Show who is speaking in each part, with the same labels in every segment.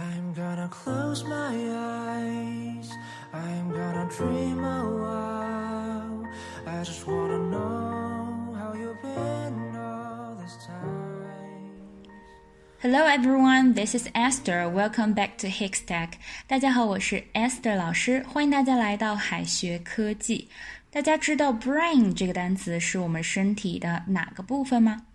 Speaker 1: I'm gonna close my eyes. I'm gonna dream a while. I just wanna know how you've been all this time.
Speaker 2: Hello everyone, this is Esther. Welcome back to Hickstack. 大家好，我是 Esther 老师，欢迎大家来到海学科技。大家知道 brain 这个单词是我们身体的哪个部分吗？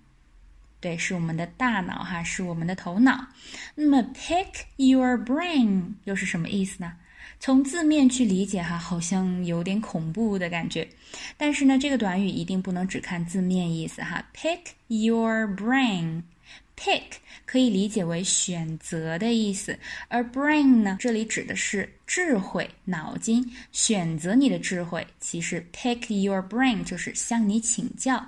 Speaker 2: 对，是我们的大脑哈，是我们的头脑。那么 pick your brain 又是什么意思呢？从字面去理解哈，好像有点恐怖的感觉。但是呢，这个短语一定不能只看字面意思哈。pick your brain，pick 可以理解为选择的意思，而 brain 呢，这里指的是智慧、脑筋，选择你的智慧。其实 pick your brain 就是向你请教。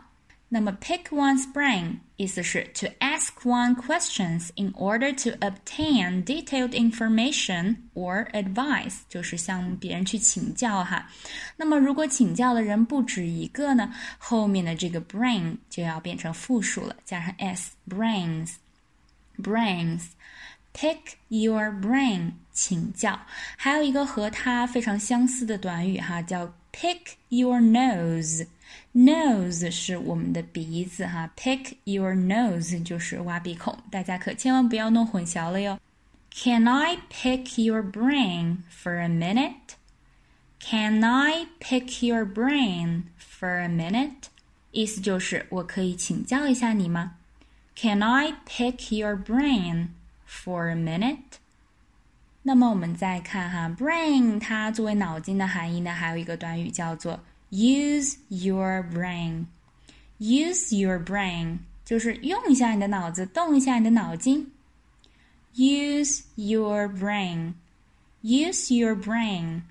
Speaker 2: 那么，pick one's brain 意思是 to ask one questions in order to obtain detailed information or advice，就是向别人去请教哈。那么，如果请教的人不止一个呢，后面的这个 brain 就要变成复数了，加上 s，brains，brains。Pick your brain，请教。还有一个和它非常相似的短语哈，叫 pick your nose。 Nose 是我们的鼻子哈，pick your nose 就是挖鼻孔，大家可千万不要弄混淆了哟。Can I pick your brain for a minute? Can I pick your brain for a minute? 意思就是我可以请教一下你吗？Can I pick your brain for a minute? 那么我们再看哈，brain 它作为脑筋的含义呢，还有一个短语叫做 Use your brain. Use your brain 就是用一下你的脑子，动一下你的脑筋。Use your brain. Use your brain.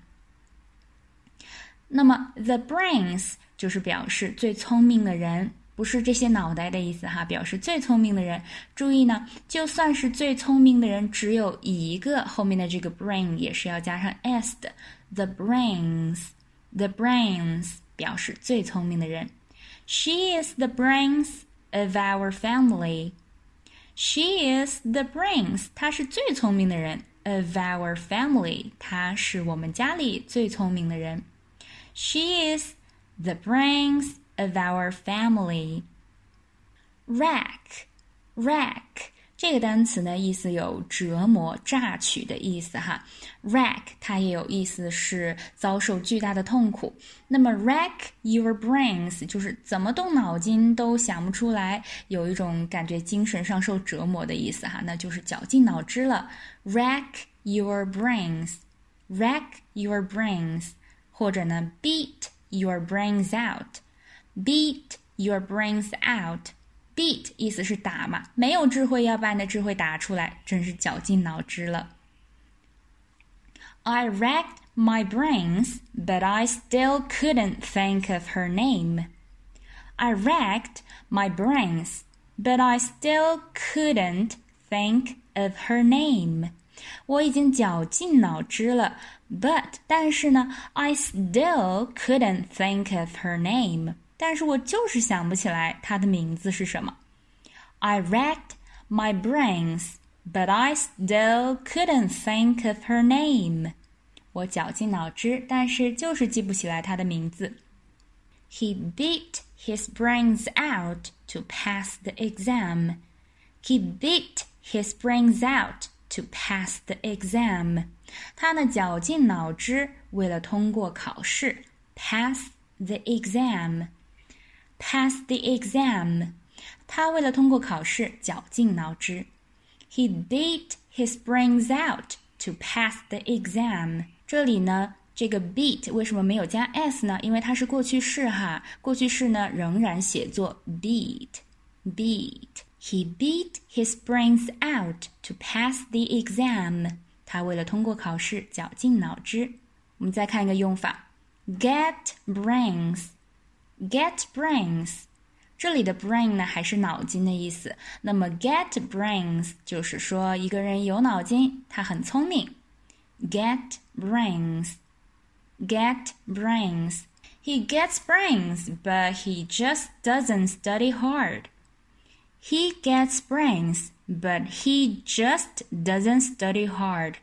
Speaker 2: 那么 the brains 就是表示最聪明的人，不是这些脑袋的意思哈，表示最聪明的人。注意呢，就算是最聪明的人只有一个，后面的这个 brain 也是要加上 s 的。The brains. The brains 表示最聪明的人。She is the brains of our family. She is the brains. 她是最聪明的人。Of our family. 她是我们家里最聪明的人。She is the brains of our family. Rack, rack. 这个单词呢，意思有折磨、榨取的意思哈。Rack 它也有意思是遭受巨大的痛苦。那么 rack your brains 就是怎么动脑筋都想不出来，有一种感觉精神上受折磨的意思哈，那就是绞尽脑汁了。Rack your brains，rack your brains，或者呢 beat your brains out，beat your brains out。Beat 意思是打嘛，没有智慧要把你的智慧打出来，真是绞尽脑汁了。I racked my brains, but I still couldn't think of her name. I racked my brains, but I still couldn't think of her name. 我已经绞尽脑汁了，but 但是呢，I still couldn't think of her name. 但是我就是想不起来她的名字是什么。I racked my brains, but I still couldn't think of her name. 我绞尽脑汁，但是就是记不起来她的名字。He beat his brains out to pass the exam. He beat his brains out to pass the exam. 他呢绞尽脑汁，为了通过考试，pass the exam。 pass the exam，他为了通过考试绞尽脑汁。He beat his brains out to pass the exam。这里呢，这个 beat 为什么没有加 s 呢？因为它是过去式哈，过去式呢仍然写作 beat。beat。He beat his brains out to pass the exam。他为了通过考试绞尽脑汁。我们再看一个用法，get brains。 Get brains，这里的 brain 呢还是脑筋的意思。那么 get brains 就是说一个人有脑筋，他很聪明。Get brains，get brains。He gets brains, but he just doesn't study hard. He gets brains, but he just doesn't study hard.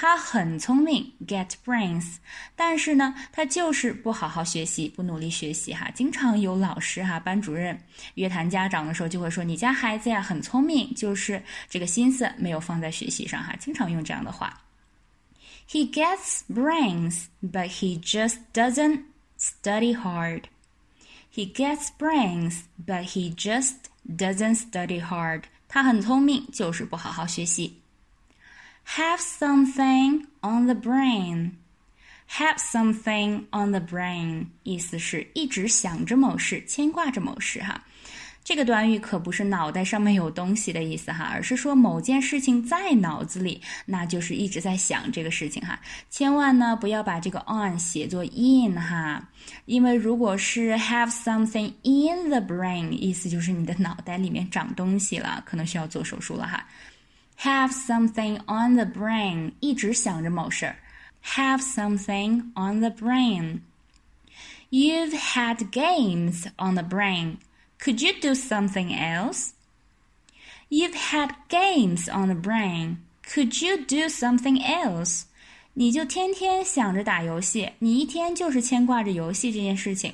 Speaker 2: 他很聪明，get brains，但是呢，他就是不好好学习，不努力学习哈。经常有老师哈、班主任约谈家长的时候，就会说：“你家孩子呀很聪明，就是这个心思没有放在学习上哈。”经常用这样的话。He gets brains, but he just doesn't study hard. He gets brains, but he just doesn't study hard. 他很聪明，就是不好好学习。Have something on the brain. Have something on the brain 意思是一直想着某事，牵挂着某事哈。这个短语可不是脑袋上面有东西的意思哈，而是说某件事情在脑子里，那就是一直在想这个事情哈。千万呢不要把这个 on 写作 in 哈，因为如果是 have something in the brain，意思就是你的脑袋里面长东西了，可能需要做手术了哈。have something on the brain，一直想着某事儿。Have something on the brain. You've had games on the brain. Could you do something else? You've had games on the brain. Could you do something else? 你就天天想着打游戏，你一天就是牵挂着游戏这件事情。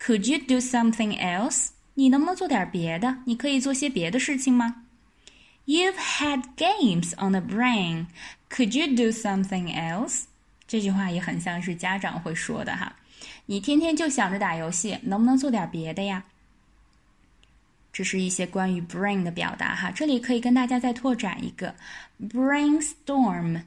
Speaker 2: Could you do something else? 你能不能做点别的？你可以做些别的事情吗 ？You've had games on the brain. Could you do something else? 这句话也很像是家长会说的哈。你天天就想着打游戏，能不能做点别的呀？这是一些关于 brain 的表达哈。这里可以跟大家再拓展一个 brainstorm。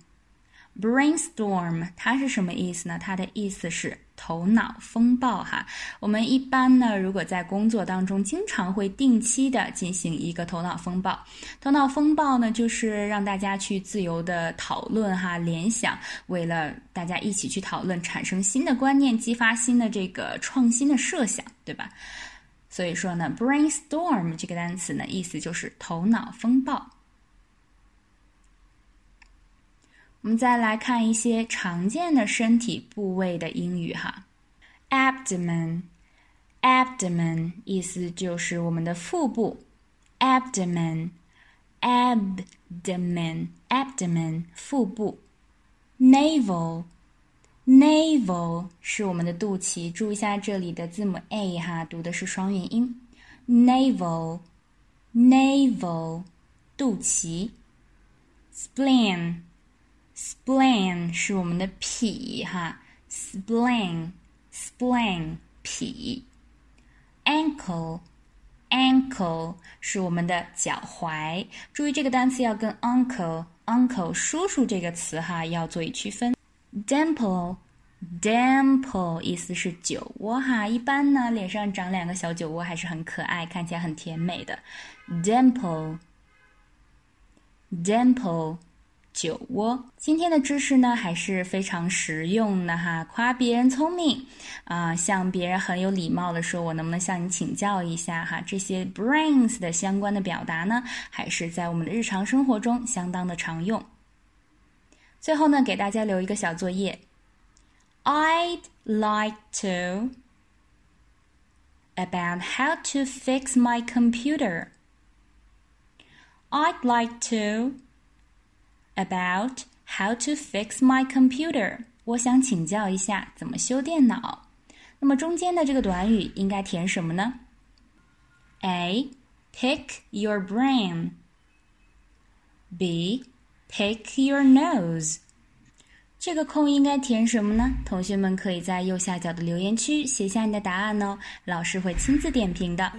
Speaker 2: brainstorm 它是什么意思呢？它的意思是头脑风暴哈。我们一般呢，如果在工作当中，经常会定期的进行一个头脑风暴。头脑风暴呢，就是让大家去自由的讨论哈，联想，为了大家一起去讨论，产生新的观念，激发新的这个创新的设想，对吧？所以说呢，brainstorm 这个单词呢，意思就是头脑风暴。我们再来看一些常见的身体部位的英语哈，abdomen，abdomen 意思就是我们的腹部，abdomen，abdomen，abdomen 腹部，navel，navel 是我们的肚脐，注意一下这里的字母 a 哈，读的是双元音，navel，navel 肚脐，spleen。Spleen 是我们的脾哈，spleen，spleen 脾，ankle。ankle 是我们的脚踝，注意这个单词要跟 uncle，uncle 叔叔这个词哈要做一区分。dimple，dimple 意思是酒窝哈，一般呢脸上长两个小酒窝还是很可爱，看起来很甜美的。dimple，dimple。酒窝，今天的知识呢还是非常实用的哈。夸别人聪明啊，向别人很有礼貌的说：“我能不能向你请教一下哈？”这些 brains 的相关的表达呢，还是在我们的日常生活中相当的常用。最后呢，给大家留一个小作业：I'd like to about how to fix my computer. I'd like to. About how to fix my computer，我想请教一下怎么修电脑。那么中间的这个短语应该填什么呢？A. Pick your brain. B. Pick your nose. 这个空应该填什么呢？同学们可以在右下角的留言区写下你的答案哦，老师会亲自点评的。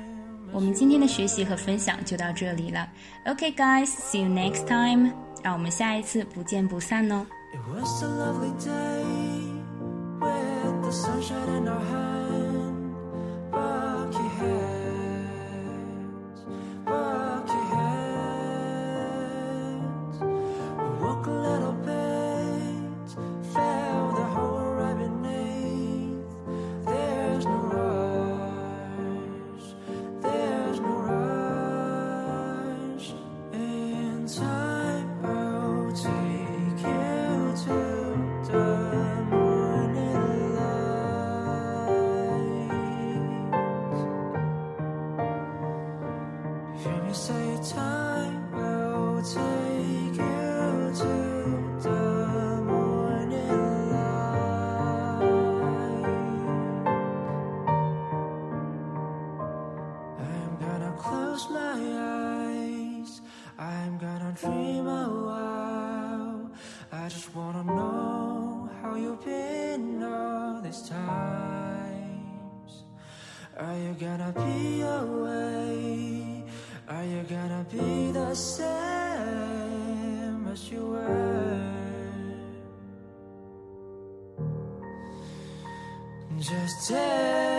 Speaker 2: 我们今天的学习和分享就到这里了。Okay, guys, see you next time. 让我们下一次不见不散哦。
Speaker 1: It was a lovely day with the sunshine in our heart. Can you say time will take you to the morning light? I'm gonna close my eyes. I'm gonna dream a while. I just wanna know how you've been all this time. Are you gonna be away? Are you gonna be the same as you were? Just tell